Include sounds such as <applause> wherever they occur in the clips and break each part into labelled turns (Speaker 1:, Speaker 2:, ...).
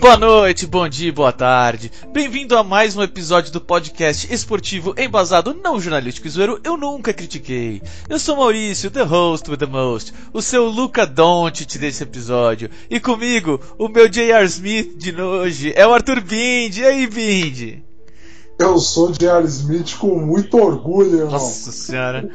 Speaker 1: Boa noite, bom dia, boa tarde. Bem-vindo a mais um episódio do podcast esportivo embasado não jornalístico e zoeiro Eu Nunca Critiquei. Eu sou Maurício, the host with the most, o seu Luca Doncic desse episódio. E comigo, o meu J.R. Smith de hoje é o Arthur Bind. E aí, Bind?
Speaker 2: Eu sou J.R. Smith com muito orgulho, irmão.
Speaker 1: Nossa senhora.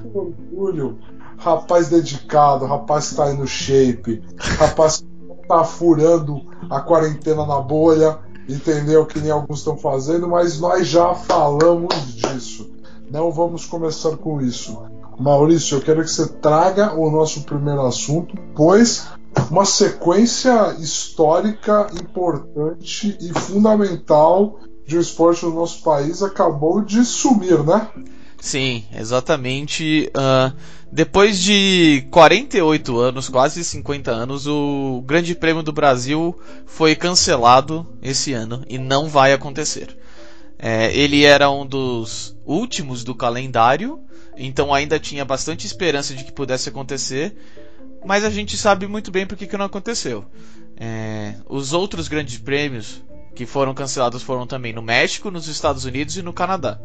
Speaker 2: Muito orgulho. Rapaz dedicado, rapaz que tá aí no shape, rapaz tá furando a quarentena na bolha, entendeu? Que nem alguns estão fazendo, mas nós já falamos disso. Não vamos começar com isso. Maurício, eu quero que você traga o nosso primeiro assunto, pois uma sequência histórica importante e fundamental de um esporte no nosso país acabou de sumir, né?
Speaker 1: Sim, exatamente. Uh, depois de 48 anos, quase 50 anos, o Grande Prêmio do Brasil foi cancelado esse ano e não vai acontecer. É, ele era um dos últimos do calendário, então ainda tinha bastante esperança de que pudesse acontecer, mas a gente sabe muito bem por que, não aconteceu. É, os outros grandes prêmios que foram cancelados foram também no México, nos Estados Unidos e no Canadá.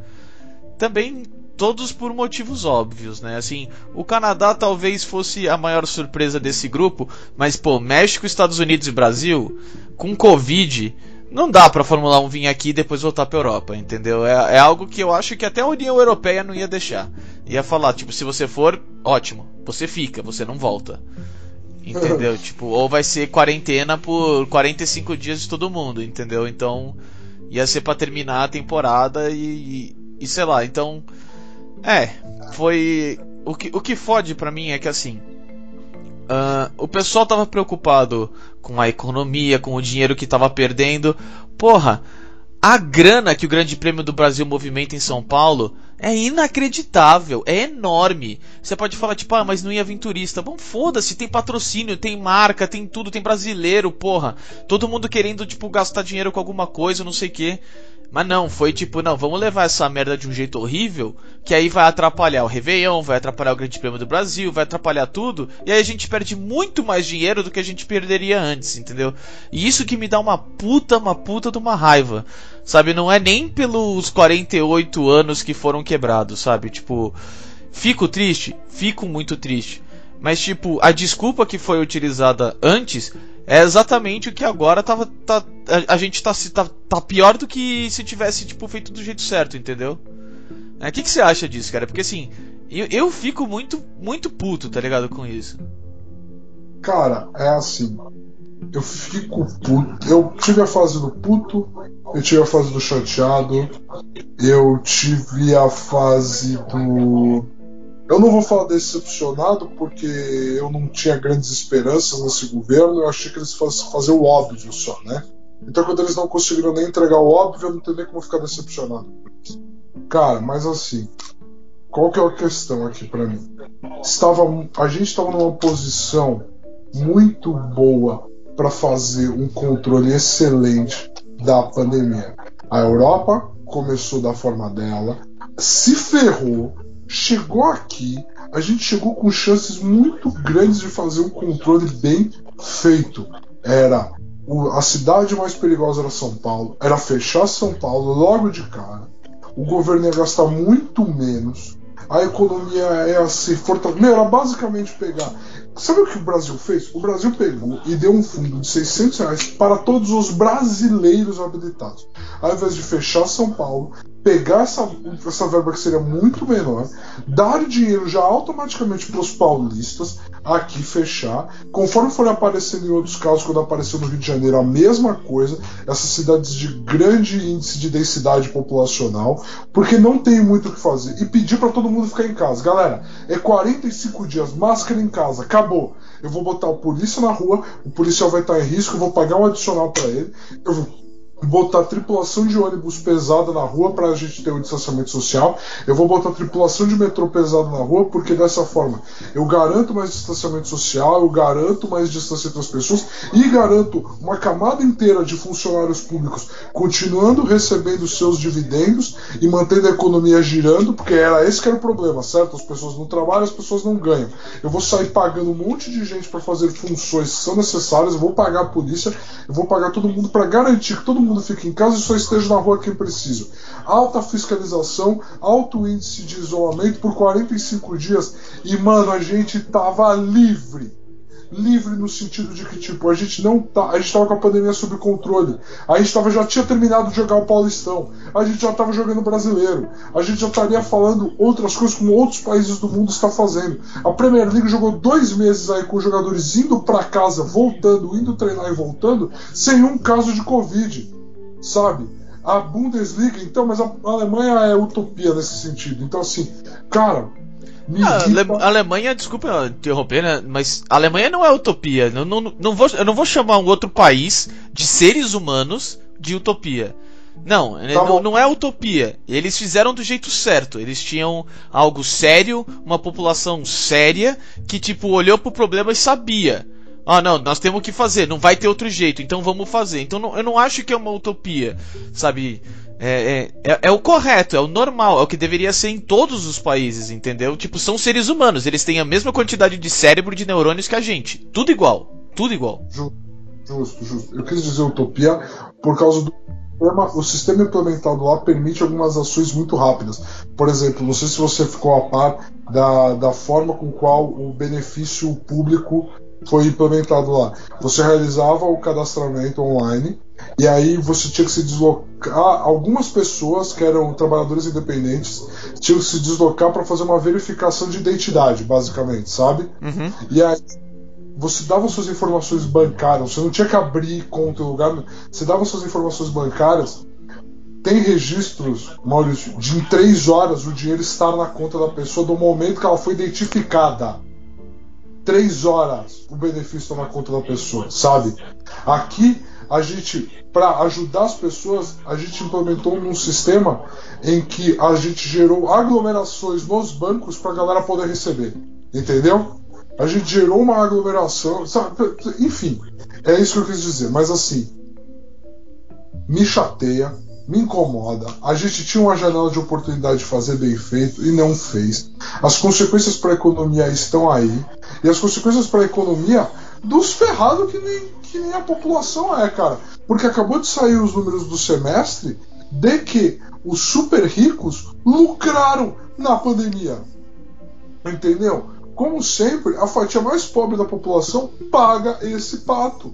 Speaker 1: Também todos por motivos óbvios, né? Assim, o Canadá talvez fosse a maior surpresa desse grupo, mas pô, México, Estados Unidos e Brasil com Covid, não dá para Fórmula 1 vir aqui e depois voltar para Europa, entendeu? É, é, algo que eu acho que até a União Europeia não ia deixar. Ia falar, tipo, se você for, ótimo, você fica, você não volta. Entendeu? <laughs> tipo, ou vai ser quarentena por 45 dias de todo mundo, entendeu? Então, ia ser para terminar a temporada e, e, e sei lá, então é, foi. O que, o que fode pra mim é que assim. Uh, o pessoal tava preocupado com a economia, com o dinheiro que tava perdendo. Porra, a grana que o Grande Prêmio do Brasil movimenta em São Paulo é inacreditável, é enorme. Você pode falar, tipo, ah, mas não ia vir turista. Bom, foda-se, tem patrocínio, tem marca, tem tudo, tem brasileiro, porra. Todo mundo querendo, tipo, gastar dinheiro com alguma coisa, não sei o quê. Mas não, foi tipo, não, vamos levar essa merda de um jeito horrível, que aí vai atrapalhar o Réveillon, vai atrapalhar o Grande Prêmio do Brasil, vai atrapalhar tudo, e aí a gente perde muito mais dinheiro do que a gente perderia antes, entendeu? E isso que me dá uma puta, uma puta de uma raiva. Sabe, não é nem pelos 48 anos que foram quebrados, sabe? Tipo, fico triste, fico muito triste. Mas tipo, a desculpa que foi utilizada antes é exatamente o que agora tava. Tá, a, a gente tá, tá, tá pior do que se tivesse, tipo, feito do jeito certo, entendeu? O é, que, que você acha disso, cara? Porque assim, eu, eu fico muito, muito puto, tá ligado, com isso.
Speaker 2: Cara, é assim. Eu fico puto. Eu tive a fase do puto, eu tive a fase do chateado, eu tive a fase do eu não vou falar decepcionado porque eu não tinha grandes esperanças nesse governo, eu achei que eles fossem fazer o óbvio só, né? Então quando eles não conseguiram nem entregar o óbvio, eu não tenho nem como ficar decepcionado. Cara, mas assim, qual que é a questão aqui para mim? Estava, a gente estava numa posição muito boa para fazer um controle excelente da pandemia. A Europa começou da forma dela, se ferrou, chegou aqui, a gente chegou com chances muito grandes de fazer um controle bem feito. Era o, a cidade mais perigosa era São Paulo, era fechar São Paulo logo de cara. O governo ia gastar muito menos. A economia ia se fortalecer. Era basicamente pegar. Sabe o que o Brasil fez? O Brasil pegou e deu um fundo de 600 reais para todos os brasileiros habilitados. Ao invés de fechar São Paulo, pegar essa, essa verba que seria muito menor, dar dinheiro já automaticamente para os paulistas, aqui fechar, conforme for aparecendo em outros casos, quando apareceu no Rio de Janeiro, a mesma coisa, essas cidades de grande índice de densidade populacional, porque não tem muito o que fazer, e pedir para todo mundo ficar em casa. Galera, é 45 dias, máscara em casa, acabou. Eu vou botar o polícia na rua, o policial vai estar em risco, eu vou pagar um adicional para ele, eu vou botar tripulação de ônibus pesada na rua para a gente ter o distanciamento social. Eu vou botar tripulação de metrô pesada na rua porque dessa forma eu garanto mais distanciamento social, eu garanto mais distância entre as pessoas e garanto uma camada inteira de funcionários públicos continuando recebendo seus dividendos e mantendo a economia girando, porque era esse que era o problema, certo? As pessoas não trabalham, as pessoas não ganham. Eu vou sair pagando um monte de gente para fazer funções que são necessárias, eu vou pagar a polícia, eu vou pagar todo mundo para garantir que todo mundo fique em casa e só esteja na rua quem precisa. Alta fiscalização, alto índice de isolamento por 45 dias e, mano, a gente tava livre livre no sentido de que tipo a gente não tá, a gente tava com a pandemia sob controle. A gente tava, já tinha terminado de jogar o Paulistão. A gente já tava jogando brasileiro. A gente já estaria falando outras coisas como outros países do mundo estão fazendo. A Premier League jogou dois meses aí com os jogadores indo para casa, voltando, indo treinar e voltando, sem um caso de Covid sabe? A Bundesliga, então, mas a Alemanha é utopia nesse sentido. Então, assim, cara.
Speaker 1: A, a Alemanha, desculpa interromper, né? Mas a Alemanha não é utopia. Eu não, não, vou, eu não vou chamar um outro país de seres humanos de utopia. Não, tá não, não, é utopia. Eles fizeram do jeito certo. Eles tinham algo sério, uma população séria que tipo olhou pro problema e sabia. Ah, não, nós temos que fazer, não vai ter outro jeito, então vamos fazer. Então não, eu não acho que é uma utopia, sabe? É, é, é, é, o correto, é o normal, é o que deveria ser em todos os países, entendeu? Tipo, são seres humanos, eles têm a mesma quantidade de cérebro de neurônios que a gente. Tudo igual, tudo igual.
Speaker 2: Justo, justo. Eu quis dizer utopia por causa do o sistema implementado lá permite algumas ações muito rápidas. Por exemplo, não sei se você ficou a par da, da forma com qual o benefício público foi implementado lá. Você realizava o cadastramento online e aí você tinha que se deslocar. Algumas pessoas que eram trabalhadores independentes tinham que se deslocar para fazer uma verificação de identidade, basicamente, sabe?
Speaker 1: Uhum.
Speaker 2: E aí você dava suas informações bancárias, você não tinha que abrir conta em lugar, você dava suas informações bancárias. Tem registros, Maurício, de em três horas o dinheiro estar na conta da pessoa do momento que ela foi identificada três horas o benefício na conta da pessoa, sabe? Aqui a gente, para ajudar as pessoas, a gente implementou um sistema em que a gente gerou aglomerações nos bancos para a galera poder receber, entendeu? A gente gerou uma aglomeração, sabe? enfim, é isso que eu quis dizer. Mas assim, me chateia me incomoda. A gente tinha uma janela de oportunidade de fazer bem feito e não fez. As consequências para a economia estão aí. E as consequências para a economia dos ferrados que nem, que nem a população é, cara. Porque acabou de sair os números do semestre de que os super ricos lucraram na pandemia. Entendeu? Como sempre, a fatia mais pobre da população paga esse pato.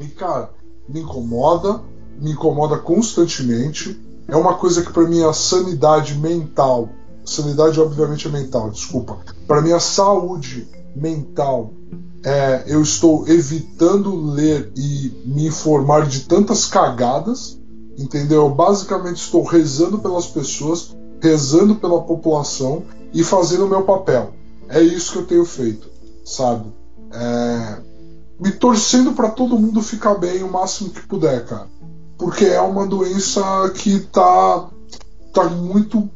Speaker 2: E cara, me incomoda, me incomoda constantemente. É uma coisa que para minha sanidade mental, sanidade obviamente é mental, desculpa, para minha saúde mental, é, eu estou evitando ler e me informar de tantas cagadas, entendeu? Eu basicamente estou rezando pelas pessoas, rezando pela população e fazendo o meu papel. É isso que eu tenho feito, sabe? É, me torcendo para todo mundo ficar bem o máximo que puder, cara porque é uma doença que está tá muito.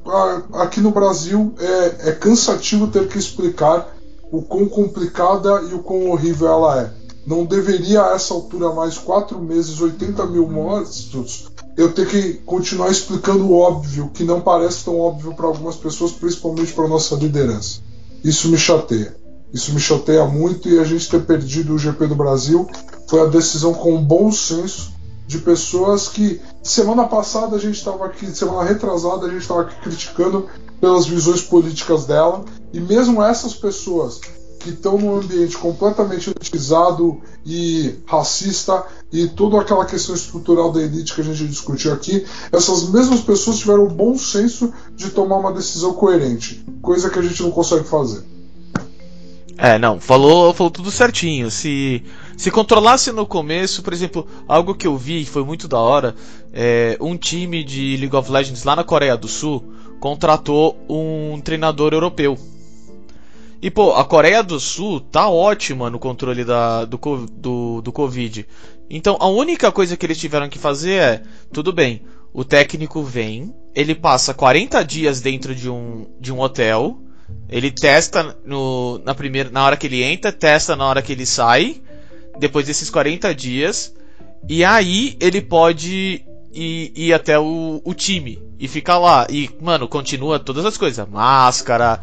Speaker 2: Aqui no Brasil é, é cansativo ter que explicar o quão complicada e o quão horrível ela é. Não deveria a essa altura, mais quatro meses, 80 mil mortos, eu ter que continuar explicando o óbvio, que não parece tão óbvio para algumas pessoas, principalmente para nossa liderança. Isso me chateia. Isso me chateia muito e a gente ter perdido o GP do Brasil foi a decisão com bom senso de pessoas que semana passada a gente estava aqui, semana retrasada a gente estava aqui criticando pelas visões políticas dela, e mesmo essas pessoas que estão num ambiente completamente elitizado e racista e toda aquela questão estrutural da elite que a gente discutiu aqui, essas mesmas pessoas tiveram o bom senso de tomar uma decisão coerente, coisa que a gente não consegue fazer.
Speaker 1: É, não, falou, falou tudo certinho. Se se controlasse no começo, por exemplo, algo que eu vi foi muito da hora, é, um time de League of Legends lá na Coreia do Sul contratou um treinador europeu. E, pô, a Coreia do Sul tá ótima no controle da, do, do, do Covid. Então, a única coisa que eles tiveram que fazer é: tudo bem, o técnico vem, ele passa 40 dias dentro de um, de um hotel, ele testa no, na, primeira, na hora que ele entra, testa na hora que ele sai, depois desses 40 dias, e aí ele pode ir, ir até o, o time e ficar lá. E, mano, continua todas as coisas: máscara,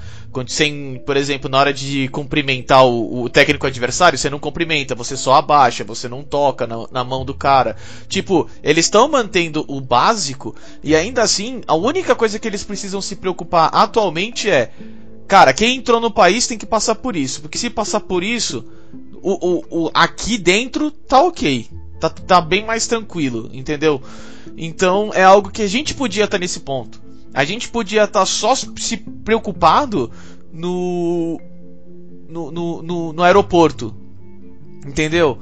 Speaker 1: sem, por exemplo, na hora de cumprimentar o, o, técnico adversário, você não cumprimenta, você só abaixa, você não toca na, na mão do cara. Tipo, eles estão mantendo o básico e ainda assim, a única coisa que eles precisam se preocupar atualmente é. Cara, quem entrou no país tem que passar por isso. Porque se passar por isso, o, o, o aqui dentro tá ok. Tá, tá bem mais tranquilo, entendeu? Então é algo que a gente podia estar tá nesse ponto. A gente podia estar tá só se preocupado no no, no, no, no aeroporto. Entendeu?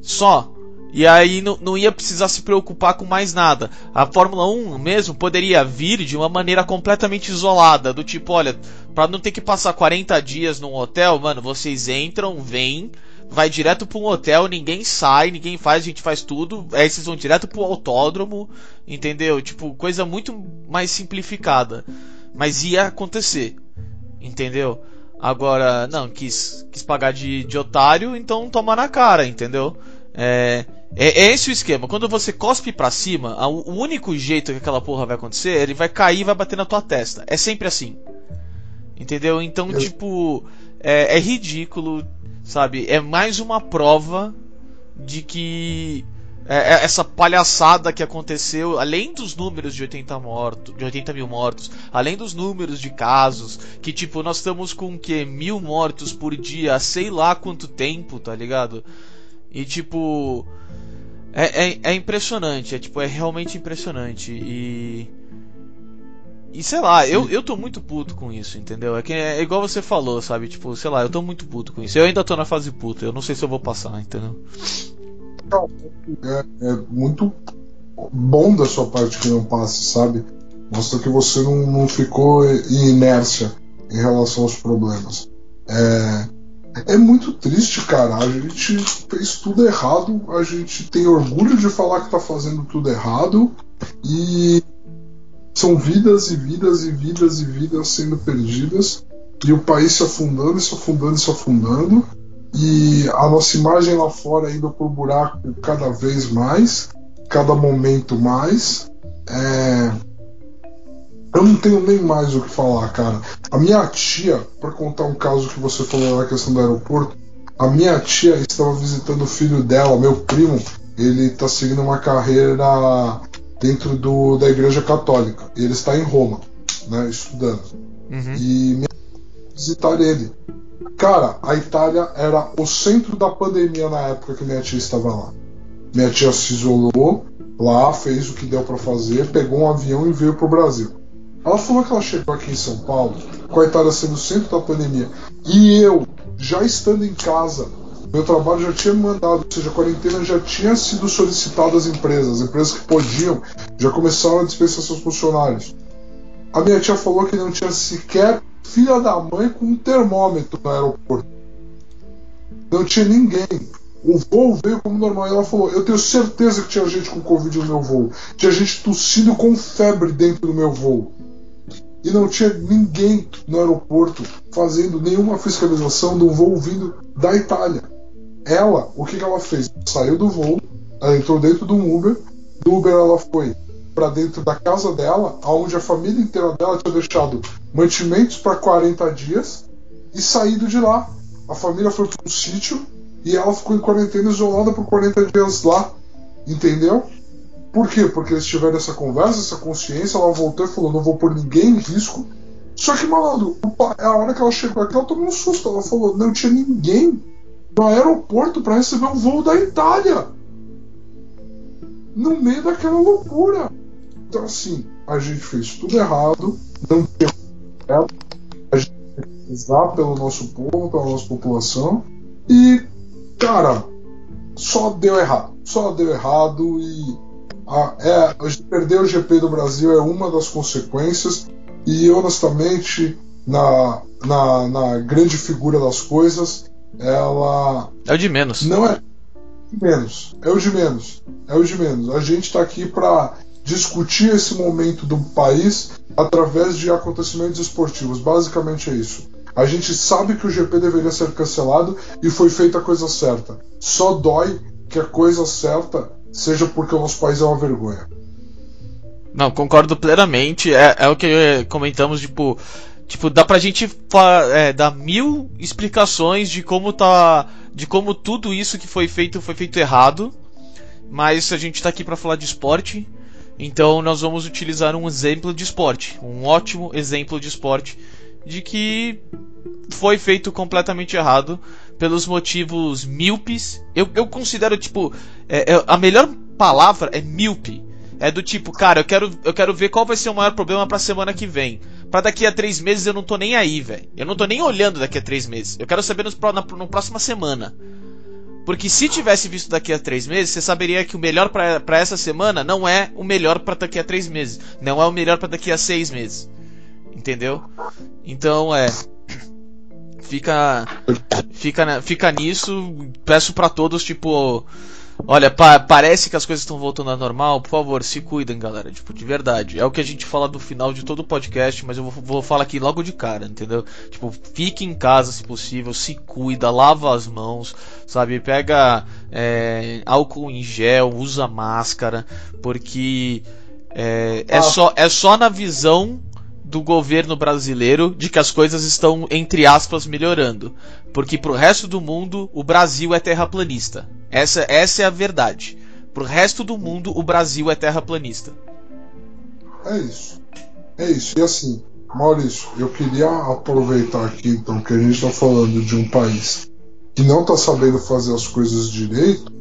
Speaker 1: Só. E aí não, não ia precisar se preocupar com mais nada. A Fórmula 1 mesmo poderia vir de uma maneira completamente isolada. Do tipo, olha, para não ter que passar 40 dias num hotel, mano, vocês entram, vêm, vai direto para um hotel, ninguém sai, ninguém faz, a gente faz tudo. Aí vocês vão direto pro autódromo, entendeu? Tipo, coisa muito mais simplificada. Mas ia acontecer, entendeu? Agora, não, quis, quis pagar de, de otário, então toma na cara, entendeu? É, é, é esse o esquema. Quando você cospe pra cima, a, o único jeito que aquela porra vai acontecer, ele vai cair e vai bater na tua testa. É sempre assim. Entendeu? Então, Eu... tipo, é, é ridículo Sabe? É mais uma prova de que é, é essa palhaçada que aconteceu, além dos números de 80 mortos, de 80 mil mortos, além dos números de casos, que tipo, nós estamos com que mil mortos por dia, sei lá quanto tempo, tá ligado? E tipo. É, é, é impressionante, é tipo, é realmente impressionante. E. E sei lá, eu, eu tô muito puto com isso, entendeu? É, que é igual você falou, sabe? Tipo, sei lá, eu tô muito puto com isso. Eu ainda tô na fase puta, eu não sei se eu vou passar, entendeu?
Speaker 2: É, é muito bom da sua parte que não passe, sabe? Mostra que você não, não ficou em inércia em relação aos problemas. É, é muito triste, cara. A gente fez tudo errado, a gente tem orgulho de falar que tá fazendo tudo errado e são vidas e vidas e vidas e vidas sendo perdidas e o país se afundando, se afundando, se afundando e a nossa imagem lá fora indo pro buraco cada vez mais, cada momento mais. É... Eu não tenho nem mais o que falar, cara. A minha tia, para contar um caso que você falou na questão do aeroporto, a minha tia estava visitando o filho dela, meu primo. Ele está seguindo uma carreira dentro do, da Igreja Católica. Ele está em Roma, né, estudando. Uhum. E me visitar ele. Cara, a Itália era o centro da pandemia na época que minha tia estava lá. Minha tia se isolou lá, fez o que deu para fazer, pegou um avião e veio pro Brasil. Ela falou que ela chegou aqui em São Paulo, com a Itália sendo o centro da pandemia, e eu, já estando em casa, meu trabalho já tinha mandado, ou seja, a quarentena já tinha sido solicitada às empresas. As empresas que podiam já começaram a dispensar seus funcionários. A minha tia falou que não tinha sequer filha da mãe com um termômetro no aeroporto. Não tinha ninguém. O voo veio como normal. E ela falou: Eu tenho certeza que tinha gente com Covid no meu voo. Tinha gente tossindo com febre dentro do meu voo. E não tinha ninguém no aeroporto fazendo nenhuma fiscalização de um voo vindo da Itália. Ela, o que, que ela fez? Saiu do voo, ela entrou dentro do Uber, do Uber ela foi para dentro da casa dela, onde a família inteira dela tinha deixado mantimentos para 40 dias e saído de lá. A família foi para um sítio e ela ficou em quarentena isolada por 40 dias lá. Entendeu? Por quê? Porque eles tiveram essa conversa, essa consciência, ela voltou e falou: não vou pôr ninguém em risco. Só que, malandro, a hora que ela chegou aqui, ela tomou um susto. Ela falou: não tinha ninguém no aeroporto para receber um voo da Itália. No meio daquela loucura. Então, assim, a gente fez tudo errado, não tinha. A gente precisar pelo nosso povo, pela nossa população. E, cara, só deu errado. Só deu errado e. A, é, perder o GP do Brasil é uma das consequências. E honestamente, na, na, na grande figura das coisas, ela
Speaker 1: É o de menos.
Speaker 2: não é de menos, é o de menos, é o de menos. A gente está aqui para discutir esse momento do país através de acontecimentos esportivos. Basicamente é isso. A gente sabe que o GP deveria ser cancelado e foi feita a coisa certa. Só dói que a coisa certa seja porque o nosso país é uma vergonha.
Speaker 1: Não, concordo plenamente. É, é o que eh, comentamos, tipo. Tipo, dá pra gente é, dar mil explicações de como tá. De como tudo isso que foi feito foi feito errado. Mas a gente tá aqui pra falar de esporte. Então nós vamos utilizar um exemplo de esporte. Um ótimo exemplo de esporte. De que foi feito completamente errado. Pelos motivos míopes. Eu, eu considero, tipo. é- é- a melhor palavra é míope. É do tipo, cara, eu quero, eu quero ver qual vai ser o maior problema pra semana que vem. Pra daqui a três meses eu não tô nem aí, velho. Eu não tô nem olhando daqui a três meses. Eu quero saber nos, na, na próxima semana. Porque se tivesse visto daqui a três meses, você saberia que o melhor pra essa semana não é o melhor pra daqui a três meses. Não é o melhor pra daqui a seis meses. Entendeu? Então é. Fica. Fica, na- fica nisso. Peço pra todos, tipo. Olha, pa- parece que as coisas estão voltando ao normal. Por favor, se cuidem, galera. Tipo, de verdade. É o que a gente fala do final de todo o podcast, mas eu vou, vou falar aqui logo de cara, entendeu? Tipo, fique em casa se possível, se cuida, lava as mãos, sabe? Pega é, álcool em gel, usa máscara, porque é, é
Speaker 2: Ah.
Speaker 1: só, é só na visão do governo brasileiro de que as coisas estão, entre aspas, melhorando. Porque pro resto do mundo, o Brasil é terraplanista. Essa, essa é a verdade. Pro resto do mundo, o Brasil é terraplanista.
Speaker 2: É isso. É isso. E assim, Maurício, eu queria aproveitar aqui então que a gente está falando de um país que não está sabendo fazer as coisas direito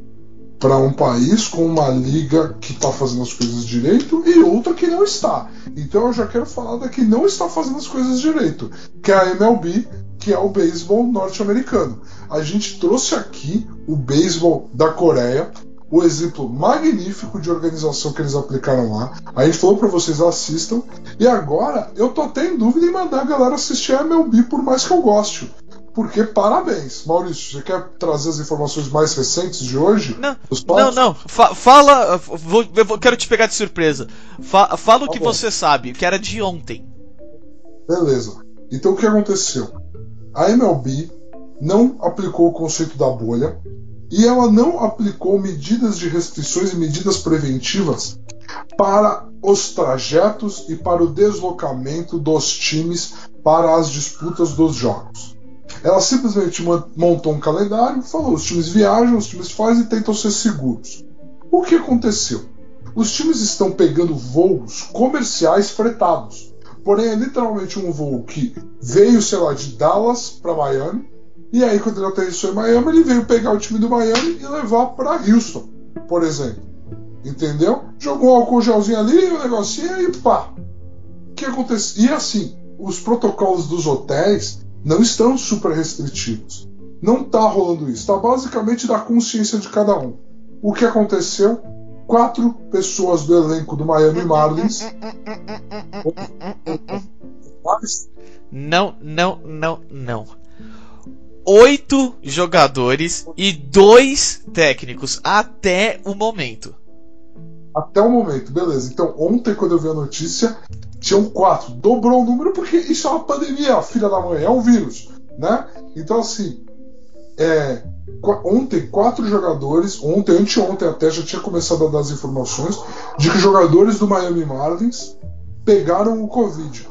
Speaker 2: para um país com uma liga que está fazendo as coisas direito e outra que não está. Então eu já quero falar da que não está fazendo as coisas direito, que é a MLB, que é o beisebol norte-americano. A gente trouxe aqui o beisebol da Coreia, o exemplo magnífico de organização que eles aplicaram lá. A gente falou para vocês assistam. E agora eu tô até em dúvida em mandar a galera assistir a MLB por mais que eu goste. Porque parabéns. Maurício, você quer trazer as informações mais recentes de hoje?
Speaker 1: Não, não, não. Fa- fala. Vou, vou- quero te pegar de surpresa. Fa- fala o
Speaker 2: Tá
Speaker 1: que
Speaker 2: bom.
Speaker 1: você sabe, que era de ontem.
Speaker 2: Beleza. Então o que aconteceu? A MLB não aplicou o conceito da bolha e ela não aplicou medidas de restrições e medidas preventivas para os trajetos e para o deslocamento dos times para as disputas dos jogos. Ela simplesmente mon- montou um calendário, falou: os times viajam, os times fazem e tentam ser seguros. O que aconteceu? Os times estão pegando voos comerciais fretados. Porém, é literalmente um voo que veio, sei lá, de Dallas para Miami. E aí, quando ele aterrissou em Miami, ele veio pegar o time do Miami e levar para Houston, por exemplo. Entendeu? Jogou um álcool gelzinho ali, um negocinho e pá. O que aconteceu? E assim, os protocolos dos hotéis não estão super restritivos. Não tá rolando isso. Tá basicamente da consciência de cada um. O que aconteceu? Quatro pessoas do elenco do Miami Marlins.
Speaker 1: Não, não, não, não. Oito jogadores e dois técnicos até o momento.
Speaker 2: Até o momento, beleza. Então, ontem, quando eu vi a notícia, tinham quatro. Dobrou o número porque isso é uma pandemia, filha da mãe, é um vírus, né? Então, assim, é, ontem, quatro jogadores, ontem, anteontem até, já tinha começado a dar as informações de que jogadores do Miami Marlins pegaram o Covid.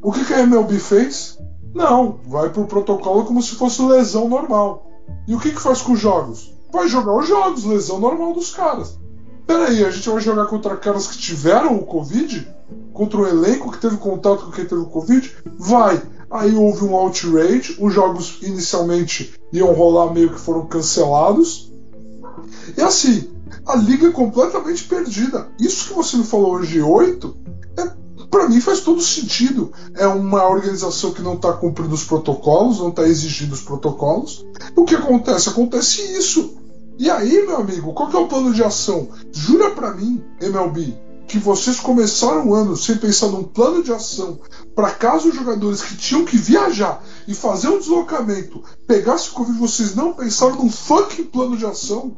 Speaker 2: O que, que a MLB fez? Não, vai pro protocolo como se fosse lesão normal. E o que, que faz com os jogos? Vai jogar os jogos, lesão normal dos caras. Peraí, a gente vai jogar contra caras que tiveram o Covid? Contra um elenco que teve contato com quem teve o Covid? Vai! Aí houve um outrage, os jogos inicialmente iam rolar meio que foram cancelados. E assim, a liga é completamente perdida. Isso que você me falou hoje, 8, é, para mim faz todo sentido. É uma organização que não está cumprindo os protocolos, não está exigindo os protocolos. O que acontece? Acontece isso. E aí, meu amigo, qual que é o plano de ação? Jura pra mim, MLB, que vocês começaram o ano sem pensar num plano de ação para caso os jogadores que tinham que viajar e fazer um deslocamento pegassem o Covid, vocês não pensaram num fucking plano de ação?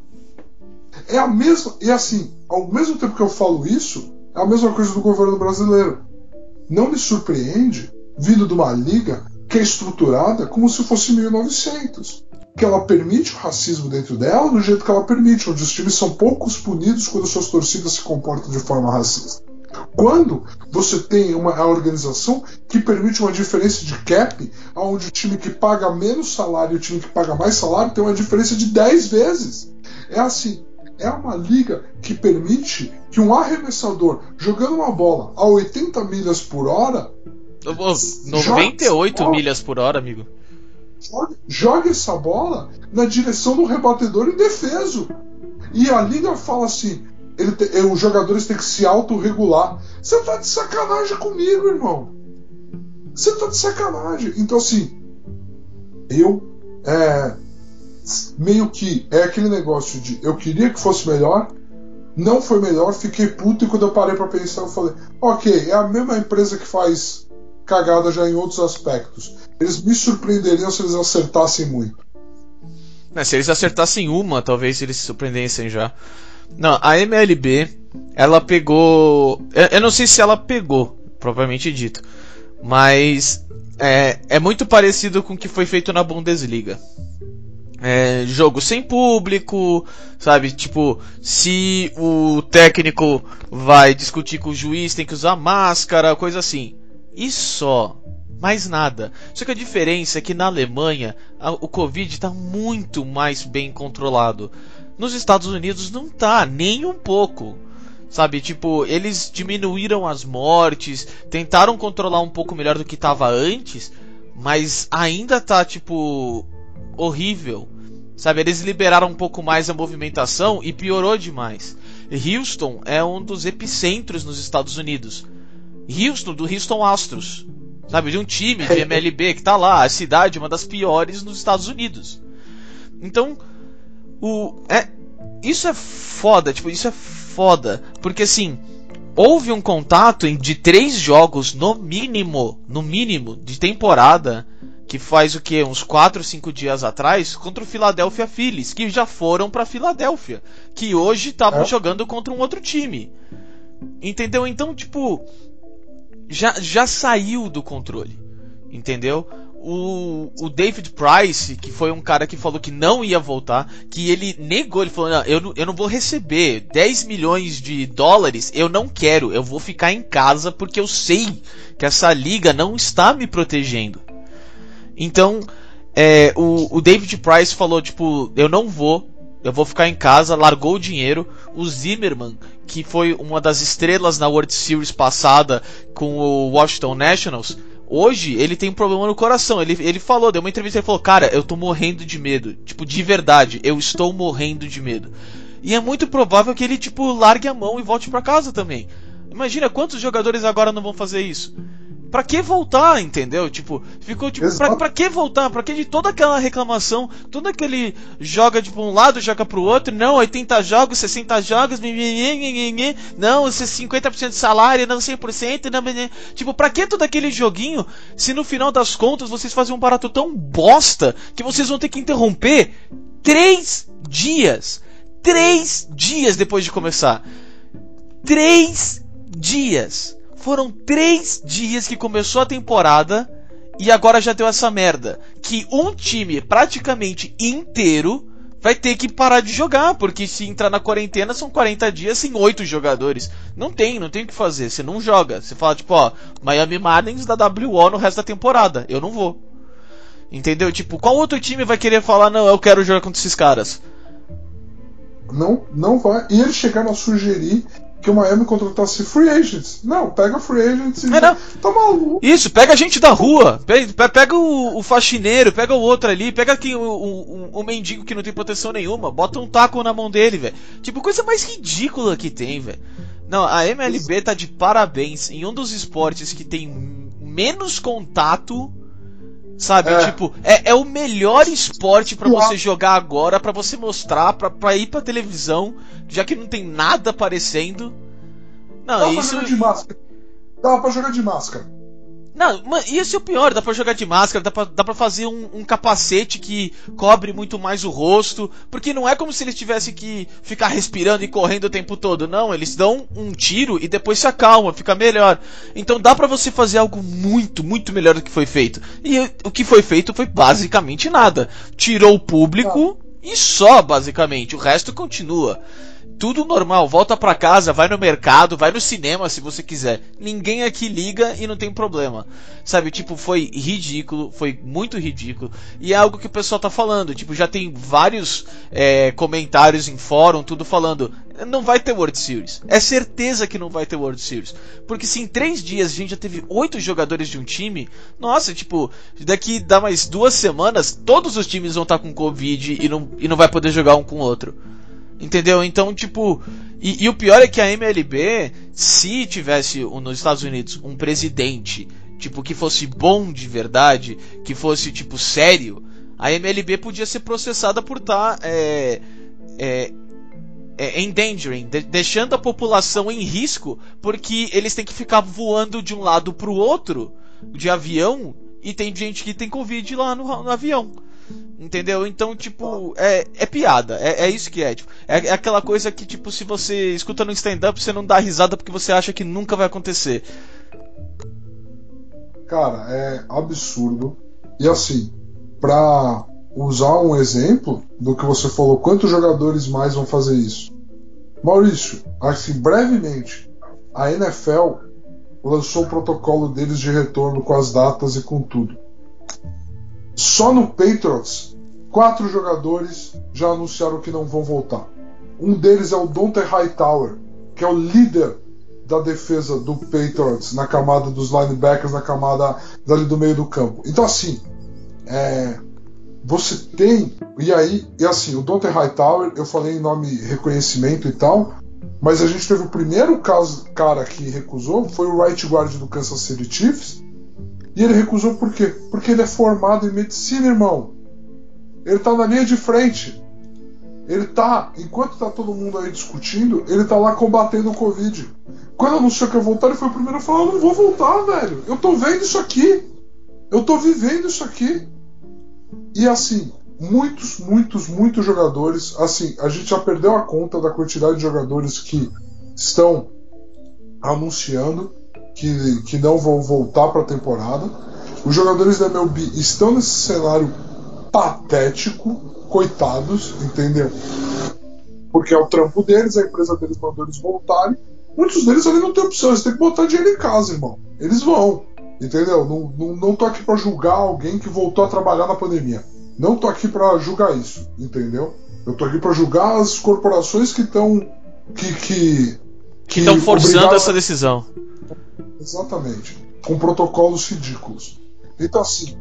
Speaker 2: É a mesma. E assim, ao mesmo tempo que eu falo isso, é a mesma coisa do governo brasileiro. Não me surpreende, vindo de uma liga que é estruturada como se fosse 1900. Que ela permite o racismo dentro dela do jeito que ela permite, onde os times são poucos punidos quando suas torcidas se comportam de forma racista. Quando você tem uma organização que permite uma diferença de cap, onde o time que paga menos salário e o time que paga mais salário tem uma diferença de 10 vezes. É assim, é uma liga que permite que um arremessador jogando uma bola a 80 milhas por hora.
Speaker 1: 98 milhas por hora, amigo.
Speaker 2: Jogue, jogue essa bola na direção do rebatedor indefeso. E a liga fala assim: te, os jogadores têm que se autorregular. Você tá de sacanagem comigo, irmão. Você tá de sacanagem. Então, assim, eu é, meio que é aquele negócio de eu queria que fosse melhor, não foi melhor, fiquei puto e quando eu parei para pensar, eu falei: ok, é a mesma empresa que faz cagada já em outros aspectos. Eles me surpreenderiam se eles acertassem muito.
Speaker 1: É, se eles acertassem uma, talvez eles se surpreendessem já. Não, a MLB, ela pegou. Eu, não sei se ela pegou, propriamente dito. Mas é, é muito parecido com o que foi feito na Bundesliga. É, jogo sem público, sabe? Tipo, se o técnico vai discutir com o juiz, tem que usar máscara, coisa assim. E só. Mais nada. Só que a diferença é que na Alemanha a, o Covid está muito mais bem controlado. Nos Estados Unidos não tá, nem um pouco. Sabe, tipo, eles diminuíram as mortes, tentaram controlar um pouco melhor do que tava antes, mas ainda tá, tipo, horrível. Sabe, eles liberaram um pouco mais a movimentação e piorou demais. Houston é um dos epicentros nos Estados Unidos. Houston, do Houston Astros. Sabe, de um time de MLB que tá lá, a cidade uma das piores nos Estados Unidos. Então, o é isso é foda, tipo, isso é foda, porque assim, houve um contato de três jogos no mínimo, no mínimo de temporada que faz o que uns 4 ou 5 dias atrás contra o Philadelphia Phillies, que já foram para Filadélfia, que hoje estavam é. jogando contra um outro time. Entendeu? Então, tipo, já já saiu do controle. Entendeu? o, o David Price, que foi um cara que falou que não ia voltar, que ele negou, ele falou, não, eu, não, eu não vou receber 10 milhões de dólares, eu não quero, eu vou ficar em casa porque eu sei que essa liga não está me protegendo. Então, é, o, o David Price falou, tipo, eu não vou, eu vou ficar em casa, largou o dinheiro. O Zimmerman, que foi uma das estrelas na World Series passada com o Washington Nationals, Hoje ele tem um problema no coração. Ele, ele falou, deu uma entrevista, ele falou: Cara, eu tô morrendo de medo. Tipo, de verdade, eu estou morrendo de medo. E é muito provável que ele, tipo, largue a mão e volte para casa também. Imagina quantos jogadores agora não vão fazer isso pra que voltar, entendeu? Tipo, ficou tipo, pra, pra que voltar? Pra que de toda aquela reclamação, todo aquele joga de um lado, joga pro outro, não, 80 jogos, 60 jogos, não, 50% de salário, não 100%, não, tipo, pra que todo aquele joguinho se no final das contas vocês fazem um barato tão bosta que vocês vão ter que interromper três dias? Três dias depois de começar. Três dias. Foram três dias que começou a temporada e agora já deu essa merda. Que um time praticamente inteiro vai ter que parar de jogar, porque se entrar na quarentena são 40 dias sem oito jogadores. Não tem, não tem o que fazer. Você não joga. Você fala, tipo, ó, Miami Marlins da WO no resto da temporada. Eu não vou. Entendeu? Tipo, qual outro time vai querer falar, não, eu quero jogar contra esses caras?
Speaker 2: Não, não vai. E eles chegaram a sugerir que o Miami contratasse free agents. Não, pega free agents e. É, não. Tá maluco.
Speaker 1: Isso, pega a gente da rua. Pega, pega o, o, faxineiro, pega o outro ali, pega aqui o, o, o, mendigo que não tem proteção nenhuma, bota um taco na mão dele, velho. Tipo, coisa mais ridícula que tem, velho. Não, a MLB tá de parabéns em um dos esportes que tem menos contato. Sabe, é. tipo, é, é o melhor esporte para você jogar agora, para você mostrar, pra, pra ir pra televisão, já que não tem nada aparecendo. Não,
Speaker 2: Dava
Speaker 1: isso.
Speaker 2: Pra jogar de máscara. Dava pra jogar de máscara.
Speaker 1: Não, isso é o pior, dá pra jogar de máscara, dá pra, dá pra fazer um, um, capacete que cobre muito mais o rosto, porque não é como se eles tivessem que ficar respirando e correndo o tempo todo, não, eles dão um tiro e depois se acalma, fica melhor. Então dá pra você fazer algo muito, muito melhor do que foi feito. E o que foi feito foi basicamente nada. Tirou o público e só, basicamente, o resto continua tudo normal, volta para casa, vai no mercado, vai no cinema se você quiser. Ninguém aqui liga e não tem problema. Sabe, tipo, foi ridículo, foi muito ridículo. E é algo que o pessoal tá falando, tipo, já tem vários é, comentários em fórum, tudo falando, não vai ter World Series. É certeza que não vai ter World Series. Porque se em três dias a gente já teve oito jogadores de um time, nossa, tipo, daqui dá mais duas semanas, todos os times vão estar tá com Covid e não, e não vai poder jogar um com o outro. Entendeu? Então, tipo. E, e, o pior é que a MLB, se tivesse nos Estados Unidos um presidente, tipo, que fosse bom de verdade, que fosse, tipo, sério, a MLB podia ser processada por estar. Tá, é, é, é, endangering, de, deixando a população em risco, porque eles têm que ficar voando de um lado pro outro de avião e tem gente que tem Covid lá no, no avião. Entendeu? Então, tipo, é, é piada. É, é isso que é. Tipo, é, é aquela coisa que, tipo, se você escuta no stand-up, você não dá risada porque você acha que nunca vai acontecer.
Speaker 2: Cara, é absurdo. E assim, pra usar um exemplo do que você falou, quantos jogadores mais vão fazer isso? Maurício, assim, brevemente, a NFL lançou o protocolo deles de retorno com as datas e com tudo. Só no Patriots, quatro jogadores já anunciaram que não vão voltar. Um deles é o Dante Hightower, que é o líder da defesa do Patriots na camada dos linebackers, na camada dali do meio do campo. Então, assim, é, você tem. E aí, e assim, o Dante Hightower, eu falei em nome reconhecimento e tal, mas a gente teve o primeiro caso, cara que recusou, foi o right guard do Kansas City Chiefs, e ele recusou por quê? Porque ele é formado em medicina, irmão. Ele tá na linha de frente. Ele tá, enquanto tá todo mundo aí discutindo, ele tá lá combatendo o Covid. Quando anunciou que ia voltar, ele foi o primeiro a falar: Eu não vou voltar, velho. Eu tô vendo isso aqui. Eu tô vivendo isso aqui. E assim, muitos, muitos, muitos jogadores. Assim, a gente já perdeu a conta da quantidade de jogadores que estão anunciando que, que não vão voltar para a temporada. Os jogadores da MLB estão nesse cenário patético, coitados, entendeu? Porque é o trampo deles, a empresa deles mandou eles voltarem. Muitos deles ali não tem opção, eles têm que botar dinheiro em casa, irmão. Eles vão, entendeu? Não, não, não tô aqui para julgar alguém que voltou a trabalhar na pandemia. Não tô aqui para julgar isso, entendeu? Eu tô aqui para julgar as corporações que estão que que
Speaker 1: que estão forçando essa decisão.
Speaker 2: Exatamente. Com protocolos ridículos. Então, assim,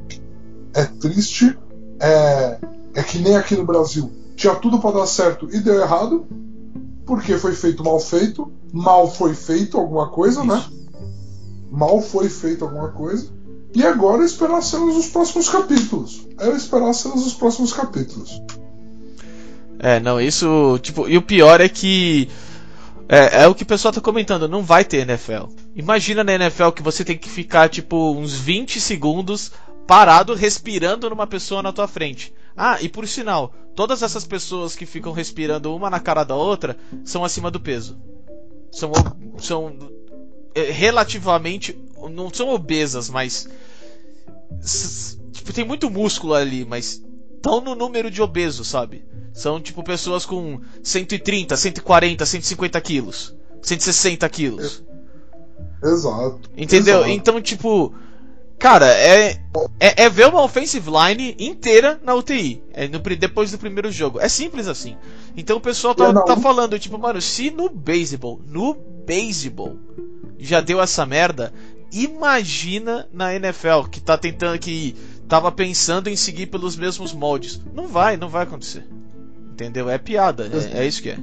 Speaker 2: é triste. É, é que nem aqui no Brasil. Tinha tudo para dar certo e deu errado. Porque foi feito mal feito. Mal foi feito alguma coisa, né? Isso. né? Mal foi feito alguma coisa. E agora é esperar cenas dos próximos capítulos. É esperar cenas dos próximos capítulos.
Speaker 1: É, não, isso. Tipo, e o pior é que é, é, o que o pessoal tá comentando, não vai ter NFL. Imagina na NFL que você tem que ficar tipo uns 20 segundos parado respirando numa pessoa na tua frente. Ah, e por sinal, todas essas pessoas que ficam respirando uma na cara da outra são acima do peso. São são é, relativamente não são obesas, mas tipo, tem muito músculo ali, mas estão no número de obesos, sabe? São tipo pessoas com 130, 140, 150 quilos. 160 quilos.
Speaker 2: Exato.
Speaker 1: Entendeu?
Speaker 2: Exato.
Speaker 1: Então, tipo. Cara, é, é, é, ver uma offensive line inteira na UTI. É no, depois do primeiro jogo. É simples assim. Então o pessoal tá, tá falando, tipo, mano, se no beisebol, no beisebol, já deu essa merda, imagina na NFL, que tá tentando, que tava pensando em seguir pelos mesmos moldes. Não vai, não vai acontecer. Entendeu? É piada, é, é isso que é.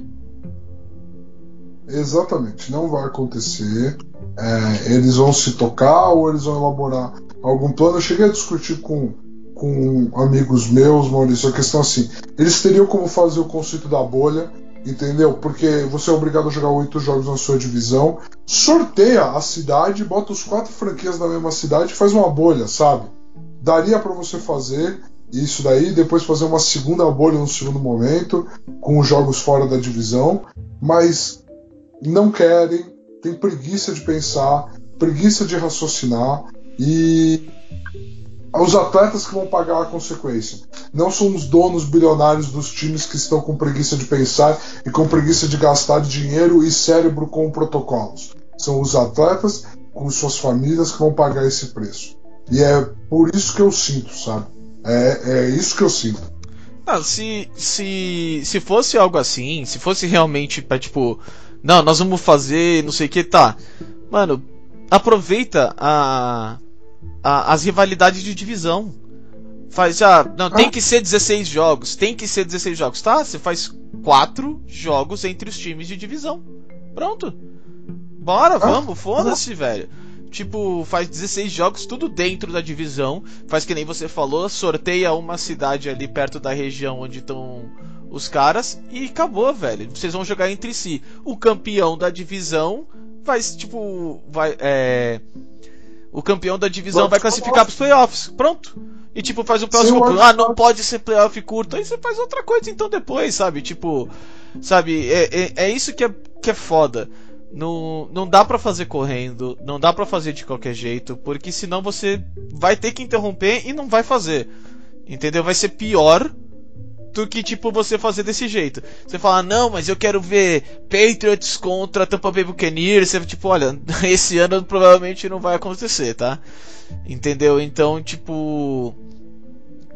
Speaker 2: Exatamente, não vai acontecer. É, eles vão se tocar ou eles vão elaborar algum plano. Eu cheguei a discutir com, com amigos meus, Maurício, a questão assim: eles teriam como fazer o conceito da bolha, entendeu? Porque você é obrigado a jogar oito jogos na sua divisão. Sorteia a cidade, bota os quatro franquias na mesma cidade e faz uma bolha, sabe? Daria para você fazer isso daí, depois fazer uma segunda bolha no segundo momento, com os jogos fora da divisão, mas não querem, tem preguiça de pensar, preguiça de raciocinar e os atletas que vão pagar a consequência. Não são os donos bilionários dos times que estão com preguiça de pensar e com preguiça de gastar dinheiro e cérebro com protocolos. São os atletas com suas famílias que vão pagar esse preço. E é por isso que eu sinto, sabe? É, é isso que eu sinto.
Speaker 1: Ah, se, se, se fosse algo assim, se fosse realmente pra tipo, não, nós vamos fazer não sei o que, tá. Mano, aproveita a, a, as rivalidades de divisão. Faz, ah, não, tem que ser 16 jogos, tem que ser 16 jogos, tá? Você faz 4 jogos entre os times de divisão. Pronto. Bora, vamos, foda-se, velho. Tipo, faz 16 jogos, tudo dentro da divisão. Faz que nem você falou, sorteia uma cidade ali perto da região onde estão os caras e acabou, velho. Vocês vão jogar entre si. O campeão da divisão vai, tipo, vai, é. O campeão da divisão vai classificar pros playoffs. Pronto. E tipo, faz um playoff curto. Ah, não pode ser playoff curto. Aí você faz outra coisa então depois, sabe? Tipo, sabe? É, é, é isso que é, que é foda. Não, não dá para fazer correndo, não dá para fazer de qualquer jeito, porque senão você vai ter que interromper e não vai fazer. Entendeu? Vai ser pior do que tipo você fazer desse jeito. Você fala: "Não, mas eu quero ver Patriots contra Tampa Bay Buccaneers". Você tipo, olha, <laughs> esse ano provavelmente não vai acontecer, tá? Entendeu? Então, tipo,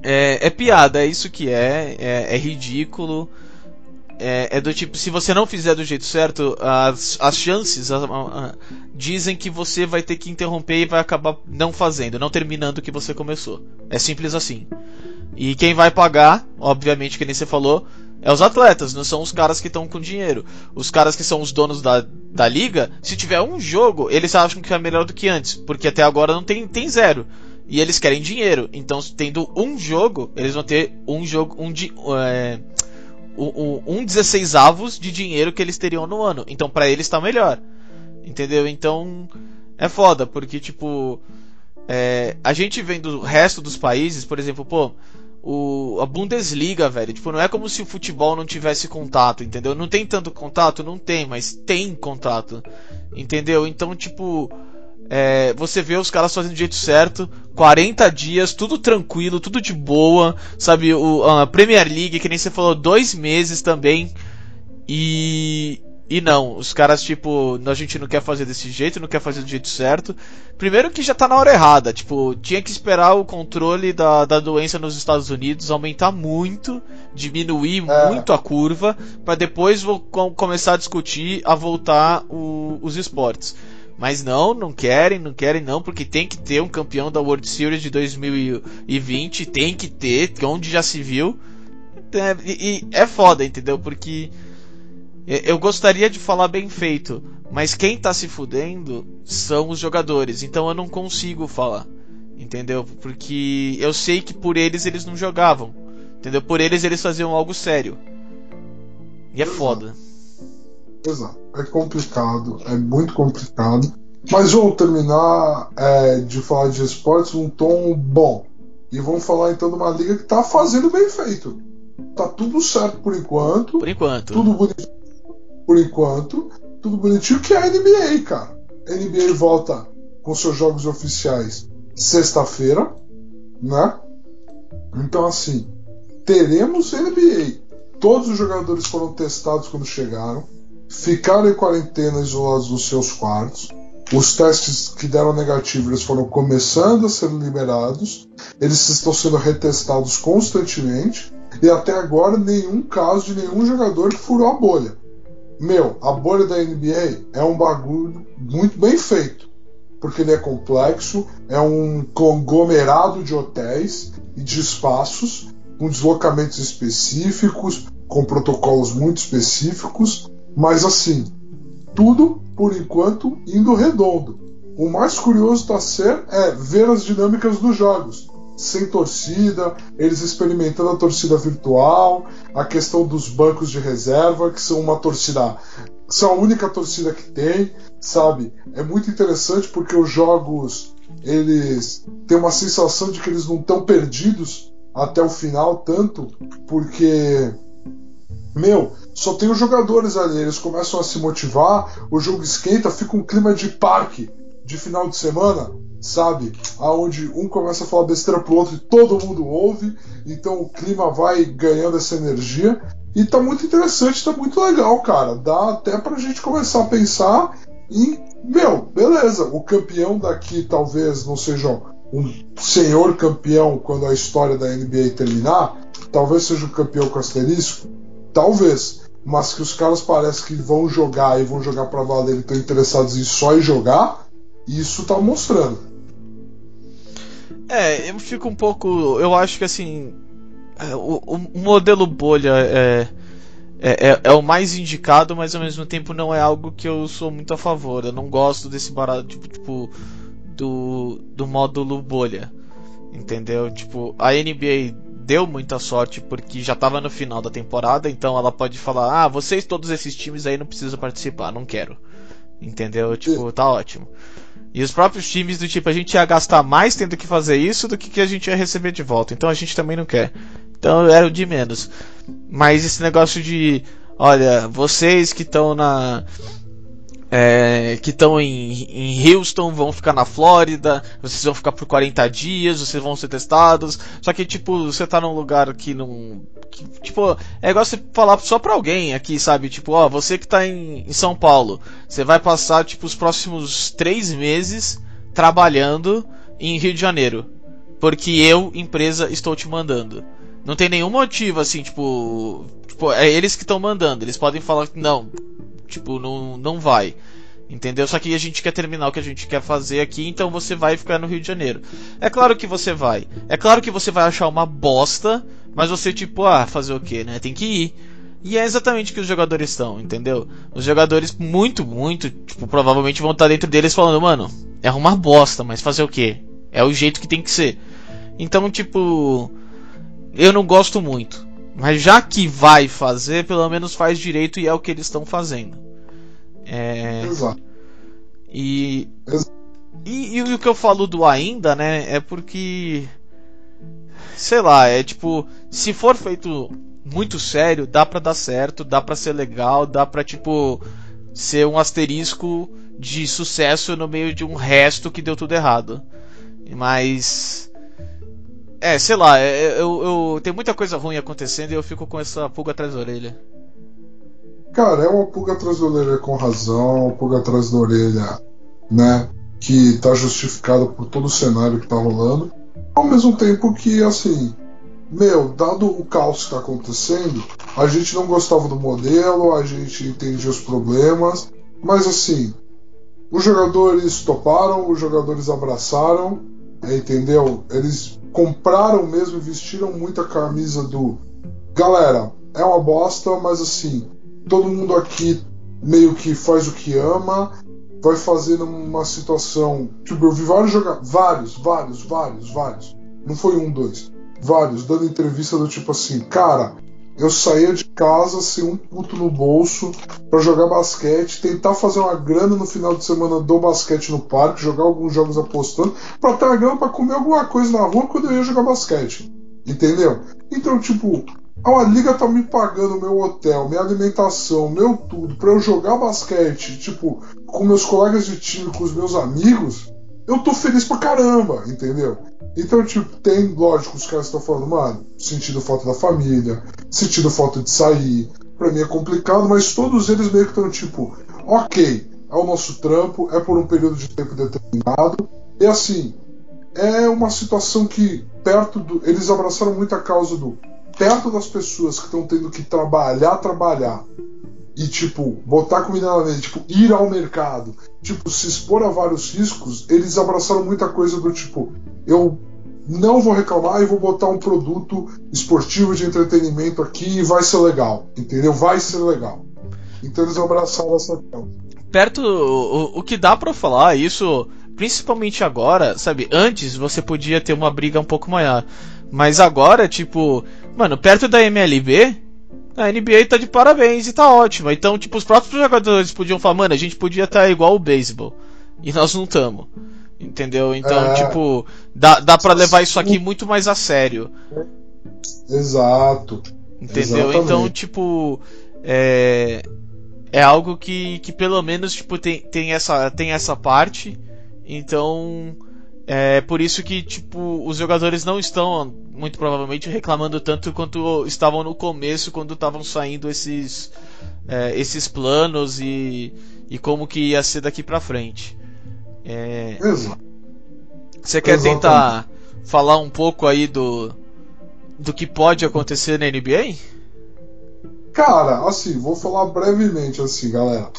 Speaker 1: é, é piada, é isso que é, é, é ridículo é, é, do tipo, se você não fizer do jeito certo, as, as chances a, a, dizem que você vai ter que interromper e vai acabar não fazendo, não terminando o que você começou. É simples assim. E quem vai pagar, obviamente, que nem você falou, é os atletas, não são os caras que estão com dinheiro. Os caras que são os donos da, da liga, se tiver um jogo, eles acham que é melhor do que antes, porque até agora não tem, tem zero. E eles querem dinheiro. Então, tendo um jogo, eles vão ter um jogo, um, é, um, um 16 avos de dinheiro que eles teriam no ano. Então para eles tá melhor. Entendeu? Então é foda, porque tipo. É, a gente vem do resto dos países, por exemplo, pô, o, a Bundesliga, velho, tipo, não é como se o futebol não tivesse contato, entendeu? Não tem tanto contato? Não tem, mas tem contato, entendeu? Então, tipo, é, você vê os caras fazendo do jeito certo, 40 dias, tudo tranquilo, tudo de boa, sabe? O, a Premier League, que nem você falou, dois meses também. E. E não, os caras, tipo, a gente não quer fazer desse jeito, não quer fazer do jeito certo. Primeiro que já tá na hora errada, tipo, tinha que esperar o controle da, da doença nos Estados Unidos aumentar muito, diminuir é. muito a curva, para depois vou começar a discutir a voltar o, os esportes. Mas não, não querem, não querem não, porque tem que ter um campeão da World Series de 2020, tem que ter, onde já se viu. É, e, e é foda, entendeu? Porque eu gostaria de falar bem feito, mas quem tá se fudendo são os jogadores, então eu não consigo falar, entendeu? Porque eu sei que por eles eles não jogavam, entendeu? Por eles eles faziam algo sério. E é foda.
Speaker 2: Exato. É complicado, é muito complicado. Mas vamos terminar é, de falar de esportes num tom bom. E vamos falar então de uma liga que tá fazendo bem feito. Tá tudo certo por enquanto.
Speaker 1: Por enquanto.
Speaker 2: Tudo bonitinho. Por enquanto. Tudo bonitinho que é a NBA, cara. A NBA volta com seus jogos oficiais sexta-feira, né? Então assim, teremos NBA. Todos os jogadores foram testados quando chegaram ficaram em quarentena isolados nos seus quartos. Os testes que deram negativo eles foram começando a ser liberados. Eles estão sendo retestados constantemente. E até agora nenhum caso de nenhum jogador que furou a bolha. Meu, a bolha da NBA é um bagulho muito bem feito. Porque ele é complexo, é um conglomerado de hotéis e de espaços, com deslocamentos específicos, com protocolos muito específicos mas assim, tudo por enquanto indo redondo. O mais curioso a ser é ver as dinâmicas dos jogos. sem torcida, eles experimentando a torcida virtual, a questão dos bancos de reserva, que são uma torcida. São a única torcida que tem, sabe? É muito interessante porque os jogos eles têm uma sensação de que eles não estão perdidos até o final, tanto porque meu, só tem os jogadores ali, eles começam a se motivar, o jogo esquenta, fica um clima de parque de final de semana, sabe? Aonde um começa a falar besteira pro outro e todo mundo ouve, então o clima vai ganhando essa energia e tá muito interessante, tá muito legal, cara. Dá até pra gente começar a pensar em, meu, beleza, o campeão daqui talvez não seja um senhor campeão quando a história da NBA terminar, talvez seja o campeão com asterisco, Talvez. Mas que os caras parecem que vão jogar e vão jogar pra valer e estão interessados em só em jogar, isso tá mostrando.
Speaker 1: É, eu fico um pouco. Eu acho que assim. É, o, o modelo bolha é, é, é, é, o mais indicado, mas ao mesmo tempo não é algo que eu sou muito a favor. Eu não gosto desse barato, tipo, tipo do, do módulo bolha. Entendeu? Tipo, a NBA deu muita sorte porque já estava no final da temporada, então ela pode falar: "Ah, vocês todos esses times aí não precisam participar, não quero". Entendeu? Tipo, tá ótimo. E os próprios times do tipo, a gente ia gastar mais tendo que fazer isso do que, que a gente ia receber de volta. Então a gente também não quer. Então era o de menos. Mas esse negócio de, olha, vocês que estão na é, que estão em, em Houston vão ficar na Flórida, vocês vão ficar por 40 dias, vocês vão ser testados. Só que, tipo, você tá num lugar que não. Que, tipo, é igual você falar só pra alguém aqui, sabe? Tipo, ó, você que tá em, em São Paulo, você vai passar, tipo, os próximos três meses trabalhando em Rio de Janeiro. Porque eu, empresa, estou te mandando. Não tem nenhum motivo, assim, tipo. Tipo, é eles que estão mandando. Eles podem falar que não, Tipo, não, não vai. Entendeu? Só que a gente quer terminar o que a gente quer fazer aqui, então você vai ficar no Rio de Janeiro. É claro que você vai. É claro que você vai achar uma bosta, mas você, tipo, ah, fazer o que, né? Tem que ir. E é exatamente o que os jogadores estão, entendeu? Os jogadores, muito, muito, tipo, provavelmente vão estar dentro deles falando, mano, é uma bosta, mas fazer o que? É o jeito que tem que ser. Então, tipo, eu não gosto muito. Mas já que vai fazer, pelo menos faz direito e é o que eles estão fazendo. É...
Speaker 2: Exato.
Speaker 1: E... e... E, o que eu falo do ainda, né? É porque. Sei lá, é tipo. Se for feito muito sério, dá pra dar certo, dá pra ser legal, dá pra, tipo. Ser um asterisco de sucesso no meio de um resto que deu tudo errado. Mas é, sei lá, é, é, eu, eu, tem muita coisa ruim acontecendo e eu fico com essa pulga atrás da orelha.
Speaker 2: Cara, é uma pulga atrás da orelha com razão, uma pulga atrás da orelha, né? Que tá justificada por todo o cenário que tá rolando. Ao mesmo tempo que, assim, meu, dado o caos que tá acontecendo, a gente não gostava do modelo, a gente entendia os problemas, mas assim, os jogadores toparam, os jogadores abraçaram, entendeu? Eles compraram mesmo, vestiram muito a camisa do. Galera, é uma bosta, mas assim, todo mundo aqui meio que faz o que ama, vai fazer numa situação. Tipo, eu vi vários jogadores. Vários, vários, vários, vários. Não foi um, dois. Vários, dando entrevista do tipo assim, cara, eu saía de casa sem um puto no bolso para jogar basquete, tentar fazer uma grana no final de semana do basquete no parque, jogar alguns jogos apostando, para ter uma grana para comer alguma coisa na rua quando eu ia jogar basquete. Entendeu? Então, tipo, a liga tá me pagando meu hotel, minha alimentação, meu tudo, para eu jogar basquete, tipo, com meus colegas de time, com os meus amigos, eu tô feliz pra caramba, entendeu? Então, tipo, tem, lógico, os caras estão falando, mano, sentindo falta da família, sentindo falta de sair. Pra mim é complicado, mas todos eles meio que estão tipo, ok, é o nosso trampo, é por um período de tempo determinado. E assim, é uma situação que, perto do. Eles abraçaram muito a causa do. Perto das pessoas que estão tendo que trabalhar, trabalhar. E, tipo, botar comida na mesa, tipo, ir ao mercado, tipo, se expor a vários riscos, eles abraçaram muita coisa do tipo, eu não vou reclamar e vou botar um produto esportivo de entretenimento aqui e vai ser legal, entendeu? Vai ser legal. Então eles abraçaram essa causa.
Speaker 1: Perto, o, o que dá para falar, isso principalmente agora, sabe? Antes você podia ter uma briga um pouco maior. Mas agora, tipo, mano, perto da MLB, a NBA tá de parabéns e tá ótima. Então, tipo, os próprios jogadores podiam falar, mano, a gente podia estar tá igual o beisebol. E nós não estamos. Entendeu? Então, é... tipo, dá, dá pra levar isso aqui muito mais a sério.
Speaker 2: Exato.
Speaker 1: Entendeu? Exatamente. Então, tipo, é, é algo que, que pelo menos tipo, tem, tem, essa, tem essa parte. Então, é por isso que tipo, os jogadores não estão, muito provavelmente, reclamando tanto quanto estavam no começo, quando estavam saindo esses, é, esses planos e, e como que ia ser daqui pra frente. É... Você quer Exatamente. tentar falar um pouco aí do, do que pode acontecer na NBA?
Speaker 2: Cara, assim, vou falar brevemente assim, galera.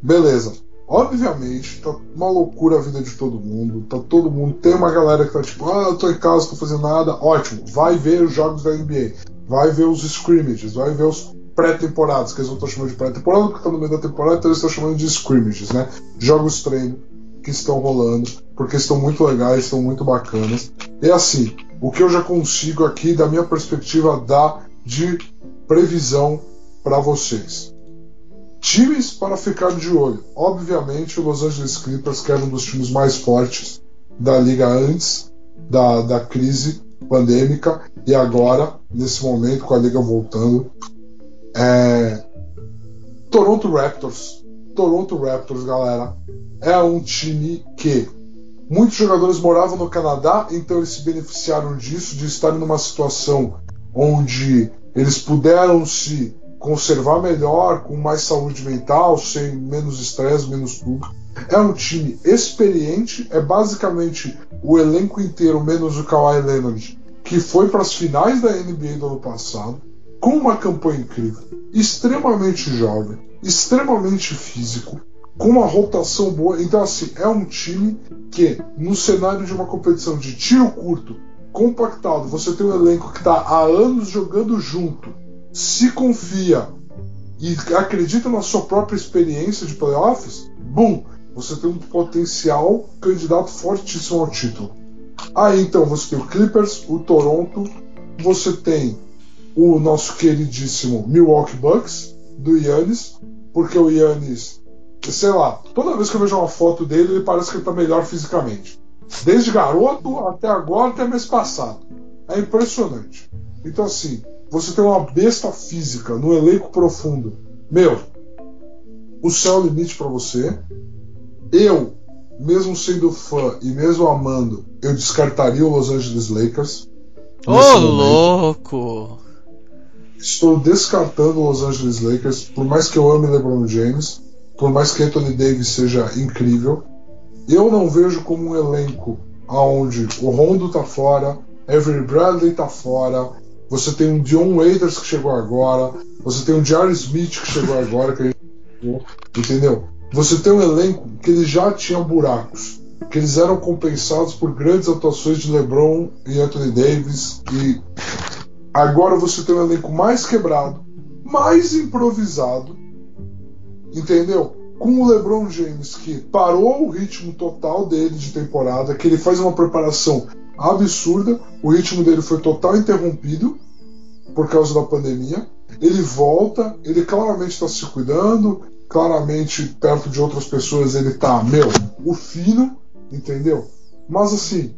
Speaker 2: Beleza. Obviamente, tá uma loucura a vida de todo mundo. Tá todo mundo. Tem uma galera que tá tipo, ah, eu tô em casa, tô fazendo nada. Ótimo, vai ver os jogos da NBA. Vai ver os scrimmages, vai ver os pré-temporadas, que eles não estão chamando de pré-temporada porque tá no meio da temporada, então eles estão chamando de scrimmages, né? Jogos treino que estão rolando, porque estão muito legais, estão muito bacanas. E assim, o que eu já consigo aqui, da minha perspectiva, dar de previsão para vocês. Times para ficar de olho. Obviamente, o Los Angeles Clippers, que era um dos times mais fortes da liga antes da, da crise pandêmica, e agora, nesse momento, com a liga voltando. É... Toronto Raptors. Toronto Raptors, galera, é um time que muitos jogadores moravam no Canadá, então eles se beneficiaram disso, de estar numa situação onde eles puderam se conservar melhor, com mais saúde mental, sem menos estresse, menos tudo. É um time experiente, é basicamente o elenco inteiro, menos o Kawhi Leonard, que foi para as finais da NBA do ano passado, com uma campanha incrível, extremamente jovem, extremamente físico, com uma rotação boa. Então, assim, é um time que, no cenário de uma competição de tiro curto, compactado, você tem um elenco que está há anos jogando junto, se confia e acredita na sua própria experiência de playoffs, bum, você tem um potencial candidato fortíssimo ao título. Aí então você tem o Clippers, o Toronto, você tem o nosso queridíssimo Milwaukee Bucks, do Yannis, porque o Yannis, sei lá, toda vez que eu vejo uma foto dele, ele parece que ele tá melhor fisicamente. Desde garoto até agora, até mês passado. É impressionante. Então, assim, você tem uma besta física no elenco profundo. Meu, o céu é o limite para você. Eu, mesmo sendo fã e mesmo amando, eu descartaria o Los Angeles Lakers.
Speaker 1: Ô, oh, louco!
Speaker 2: Estou descartando o Los Angeles Lakers, por mais que eu ame LeBron James, por mais que Anthony Davis seja incrível. Eu não vejo como um elenco aonde o Rondo tá fora, Avery Bradley tá fora, você tem um Dion Waiters que chegou agora, você tem um Jar Smith que chegou agora, que a gente... entendeu? Você tem um elenco que eles já tinham buracos, que eles eram compensados por grandes atuações de LeBron e Anthony Davis e agora você tem um elenco mais quebrado, mais improvisado, entendeu? com o LeBron James que parou o ritmo total dele de temporada, que ele faz uma preparação absurda, o ritmo dele foi total interrompido por causa da pandemia. Ele volta, ele claramente está se cuidando, claramente perto de outras pessoas ele tá, meu, o fino, entendeu? Mas assim,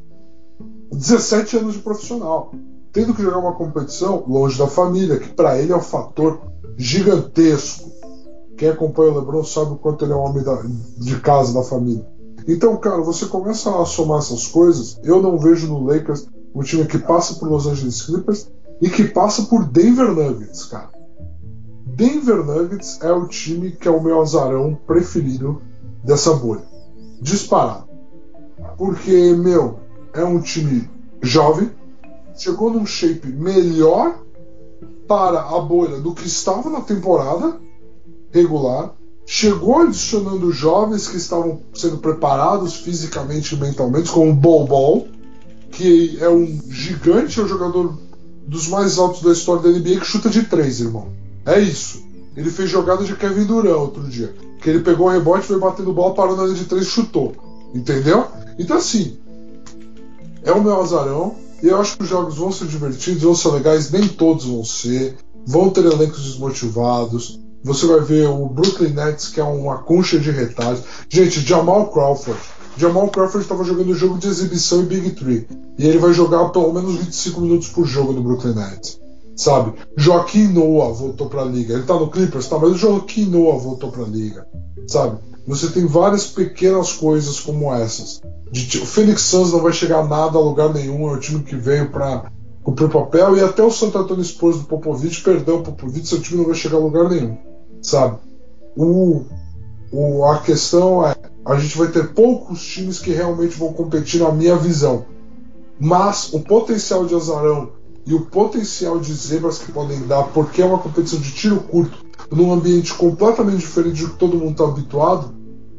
Speaker 2: 17 anos de profissional, tendo que jogar uma competição longe da família, que para ele é um fator gigantesco. Quem acompanha o LeBron sabe o quanto ele é um homem da, de casa, da família. Então, cara, você começa a somar essas coisas. Eu não vejo no Lakers um time que passa por Los Angeles Clippers e que passa por Denver Nuggets, cara. Denver Nuggets é o time que é o meu azarão preferido dessa bolha. Disparado. Porque, meu, é um time jovem, chegou num shape melhor para a bolha do que estava na temporada regular chegou adicionando jovens que estavam sendo preparados fisicamente e mentalmente, como o Bol que é um gigante, é o jogador dos mais altos da história da NBA que chuta de três, irmão. É isso. Ele fez jogada de Kevin Durant outro dia. Que ele pegou o rebote, foi batendo bola, parou na linha de três chutou. Entendeu? Então assim, é o meu azarão. E eu acho que os jogos vão ser divertidos, vão ser legais, nem todos vão ser. Vão ter elencos desmotivados. Você vai ver o Brooklyn Nets, que é uma concha de retalhos. Gente, Jamal Crawford. Jamal Crawford estava jogando jogo de exibição em Big Three. E ele vai jogar pelo menos 25 minutos por jogo no Brooklyn Nets. Sabe? Joaquim Noah voltou para a liga. Ele tá no Clippers, tá, mas o Joaquim Noah voltou para a liga. Sabe? Você tem várias pequenas coisas como essas. De, o Phoenix Suns não vai chegar a nada a lugar nenhum, é o time que veio para cumprir papel, e até o Santo Antônio Spurs do Popovich, perdão, Popovich, seu time não vai chegar a lugar nenhum, sabe? O, o, a questão é, a gente vai ter poucos times que realmente vão competir na minha visão, mas o potencial de azarão e o potencial de zebras que podem dar, porque é uma competição de tiro curto, num ambiente completamente diferente do que todo mundo está habituado,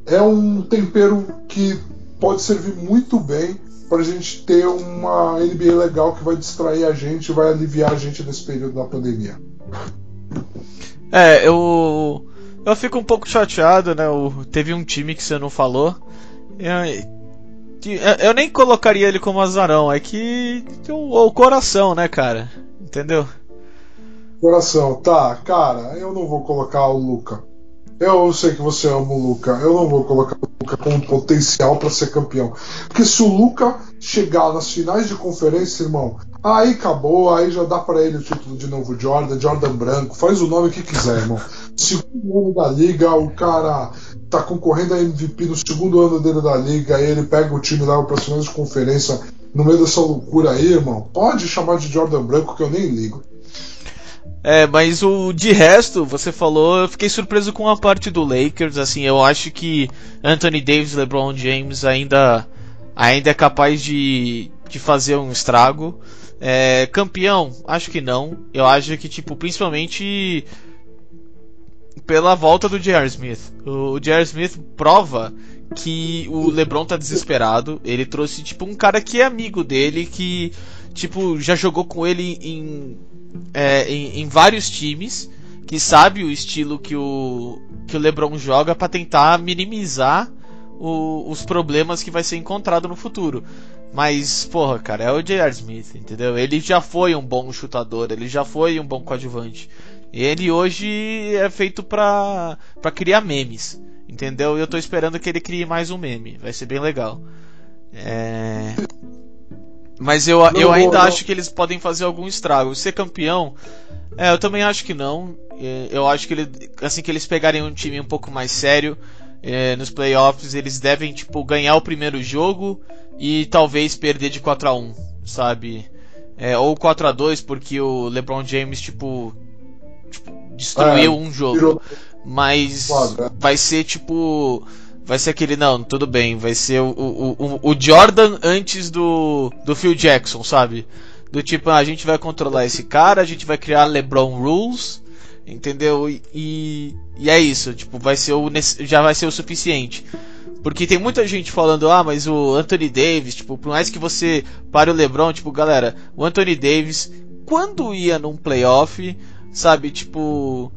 Speaker 2: é um tempero que pode servir muito bem para a gente ter uma NBA legal que vai distrair a gente, vai aliviar a gente nesse período da pandemia.
Speaker 1: É, eu eu fico um pouco chateado, né? Teve um time que você não falou. Eu, eu nem colocaria ele como azarão, é que o, o coração, né, cara? Entendeu?
Speaker 2: Coração, tá, cara, eu não vou colocar o Luca. Eu sei que você ama o Luca. Eu não vou colocar o Luca com potencial para ser campeão. Porque se o Luca chegar nas finais de conferência, irmão, aí acabou, aí já dá para ele o título de novo Jordan, Jordan branco, faz o nome que quiser, irmão. Segundo ano da liga, o cara tá concorrendo a MVP no segundo ano dele da liga, aí ele pega o time lá para finais de conferência no meio dessa loucura aí, irmão. Pode chamar de Jordan branco que eu nem ligo.
Speaker 1: É, mas o de resto, você falou, eu fiquei surpreso com a parte do Lakers, assim, eu acho que Anthony Davis, LeBron James ainda ainda é capaz de, de fazer um estrago. É, campeão, acho que não. Eu acho que tipo, principalmente pela volta do J.R. Smith. O J.R. Smith prova que o LeBron tá desesperado. Ele trouxe tipo um cara que é amigo dele, que tipo já jogou com ele em é, em, em, vários times que sabe o estilo que o, que o LeBron joga para tentar minimizar o, os problemas que vai ser encontrado no futuro. Mas, porra, cara, é o J.R. Smith, entendeu? Ele já foi um bom chutador, ele já foi um bom coadjuvante. Ele hoje é feito pra, pra criar memes, entendeu? E eu tô esperando que ele crie mais um meme, vai ser bem legal. É... Mas eu, eu ainda acho que eles podem fazer algum estrago. Ser campeão, é, eu também acho que não. É, eu acho que ele, assim que eles pegarem um time um pouco mais sério é, nos playoffs, eles devem tipo ganhar o primeiro jogo e talvez perder de 4 a 1, sabe? É, ou 4 a 2 porque o LeBron James tipo, tipo destruiu é, um jogo. Mas vai ser tipo vai ser aquele, não, tudo bem, vai ser o, o, o, Jordan antes do, do Phil Jackson, sabe? Do tipo, ah, a gente vai controlar esse cara, a gente vai criar LeBron Rules, entendeu? E, e é isso, tipo, vai ser o, já vai ser o suficiente. Porque tem muita gente falando, ah, mas o Anthony Davis, tipo, por mais que você pare o LeBron, tipo, galera, o Anthony Davis, quando ia num playoff, sabe, tipo,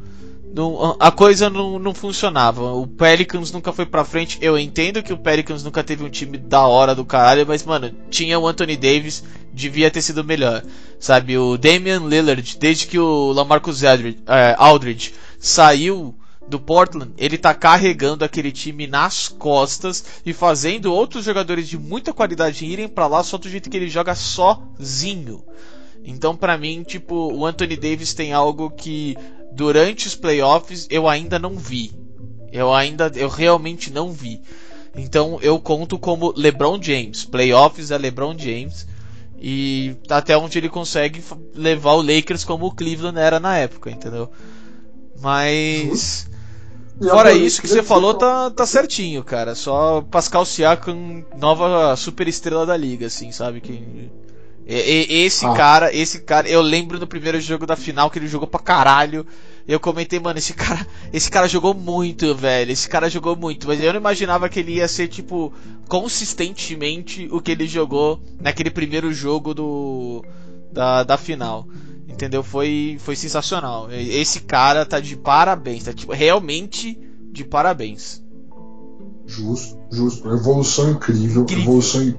Speaker 1: não, a coisa não, não funcionava. O Pelicans nunca foi pra frente. Eu entendo que o Pelicans nunca teve um time da hora do caralho, mas, mano, tinha o Anthony Davis, devia ter sido melhor. Sabe, o Damian Lillard, desde que o Lamarcus Aldridge, é, Aldridge saiu do Portland, ele tá carregando aquele time nas costas e fazendo outros jogadores de muita qualidade irem para lá só do jeito que ele joga sozinho. Então, para mim, tipo, o Anthony Davis tem algo que durante os playoffs eu ainda não vi. Eu ainda, eu realmente não vi. Então eu conto como LeBron James. Playoffs é LeBron James. E até onde ele consegue levar o Lakers como o Cleveland era na época, entendeu? Mas. Fora isso que você falou, tá, tá certinho, cara. Só Pascal Siakam, nova super estrela da liga, assim, sabe? Que e, esse ah. cara, esse cara, eu lembro do primeiro jogo da final que ele jogou pra caralho. Eu comentei, mano, esse cara, esse cara jogou muito, velho. Esse cara jogou muito, mas eu não imaginava que ele ia ser tipo consistentemente o que ele jogou naquele primeiro jogo do da, da final. Entendeu? Foi foi sensacional. Esse cara tá de parabéns, tá tipo realmente de parabéns.
Speaker 2: Justo, justo. Evolução incrível,
Speaker 1: Incrível.
Speaker 2: evolução in-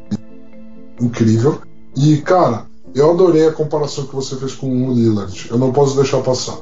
Speaker 2: incrível. E, cara, eu adorei a comparação que você fez com o Lillard. Eu não posso deixar passar.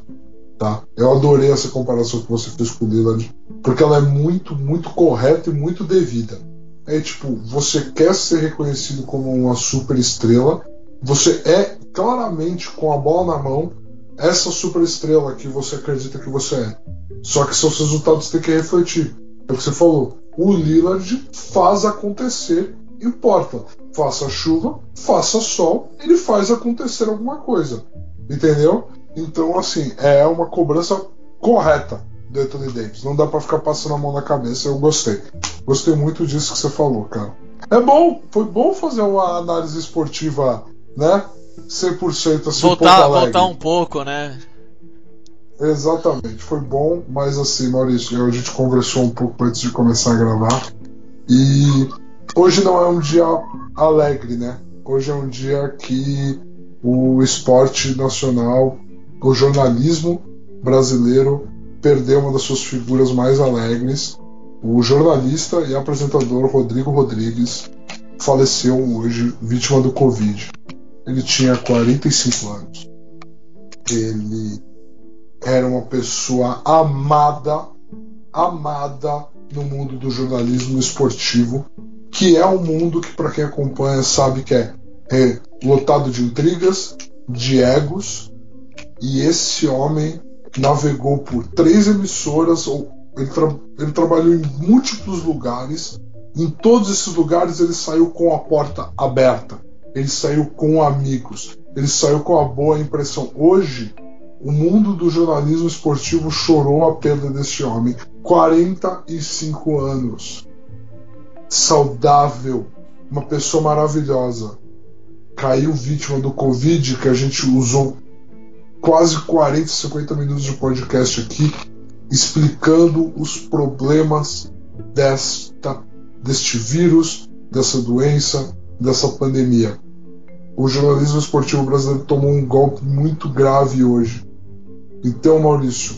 Speaker 2: Tá? Eu adorei essa comparação que você fez com o Lillard, porque ela é muito, muito correta e muito devida. É tipo, você quer ser reconhecido como uma super estrela, você é claramente com a bola na mão essa super estrela que você acredita que você é. Só que seus resultados têm que refletir. É o que você falou. O Lillard faz acontecer, importa. Faça chuva, faça sol, ele faz acontecer alguma coisa. Entendeu? Então, assim, é uma cobrança correta do Anthony Davis. Não dá pra ficar passando a mão na cabeça. Eu gostei. Gostei muito disso que você falou, cara. É bom, foi bom fazer uma análise esportiva, né? 100% assim,
Speaker 1: voltar, voltar um pouco, né?
Speaker 2: Exatamente, foi bom, mas assim, Maurício, a gente conversou um pouco antes de começar a gravar. E hoje não é um dia alegre, né? Hoje é um dia que o esporte nacional, o jornalismo brasileiro perdeu uma das suas figuras mais alegres. O jornalista e apresentador Rodrigo Rodrigues faleceu hoje, vítima do Covid. Ele tinha 45 anos. Ele era uma pessoa amada, amada no mundo do jornalismo esportivo, que é um mundo que, para quem acompanha, sabe que é, é lotado de intrigas, de egos, e esse homem navegou por três emissoras, ou ele, tra- ele trabalhou em múltiplos lugares. Em todos esses lugares ele saiu com a porta aberta, ele saiu com amigos, ele saiu com a boa impressão. Hoje, o mundo do jornalismo esportivo chorou a perda deste homem. 45 anos. Saudável. Uma pessoa maravilhosa. Caiu vítima do Covid, que a gente usou quase 40, 50 minutos de podcast aqui, explicando os problemas desta, deste vírus, dessa doença, dessa pandemia. O jornalismo esportivo brasileiro tomou um golpe muito grave hoje. Então, Maurício,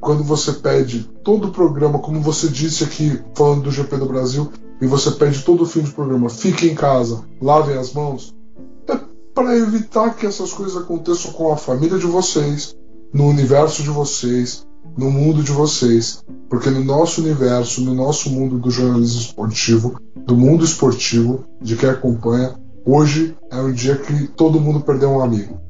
Speaker 2: quando você pede todo o programa, como você disse aqui, falando do GP do Brasil, e você pede todo o fim do programa, fique em casa, lavem as mãos, para evitar que essas coisas aconteçam com a família de vocês, no universo de vocês, no mundo de vocês. Porque no nosso universo, no nosso mundo do jornalismo esportivo, do mundo esportivo, de quem acompanha, hoje é um dia que todo mundo perdeu um amigo.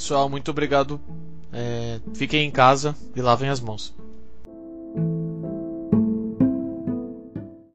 Speaker 1: Pessoal, muito obrigado. É, fiquem em casa e lavem as mãos.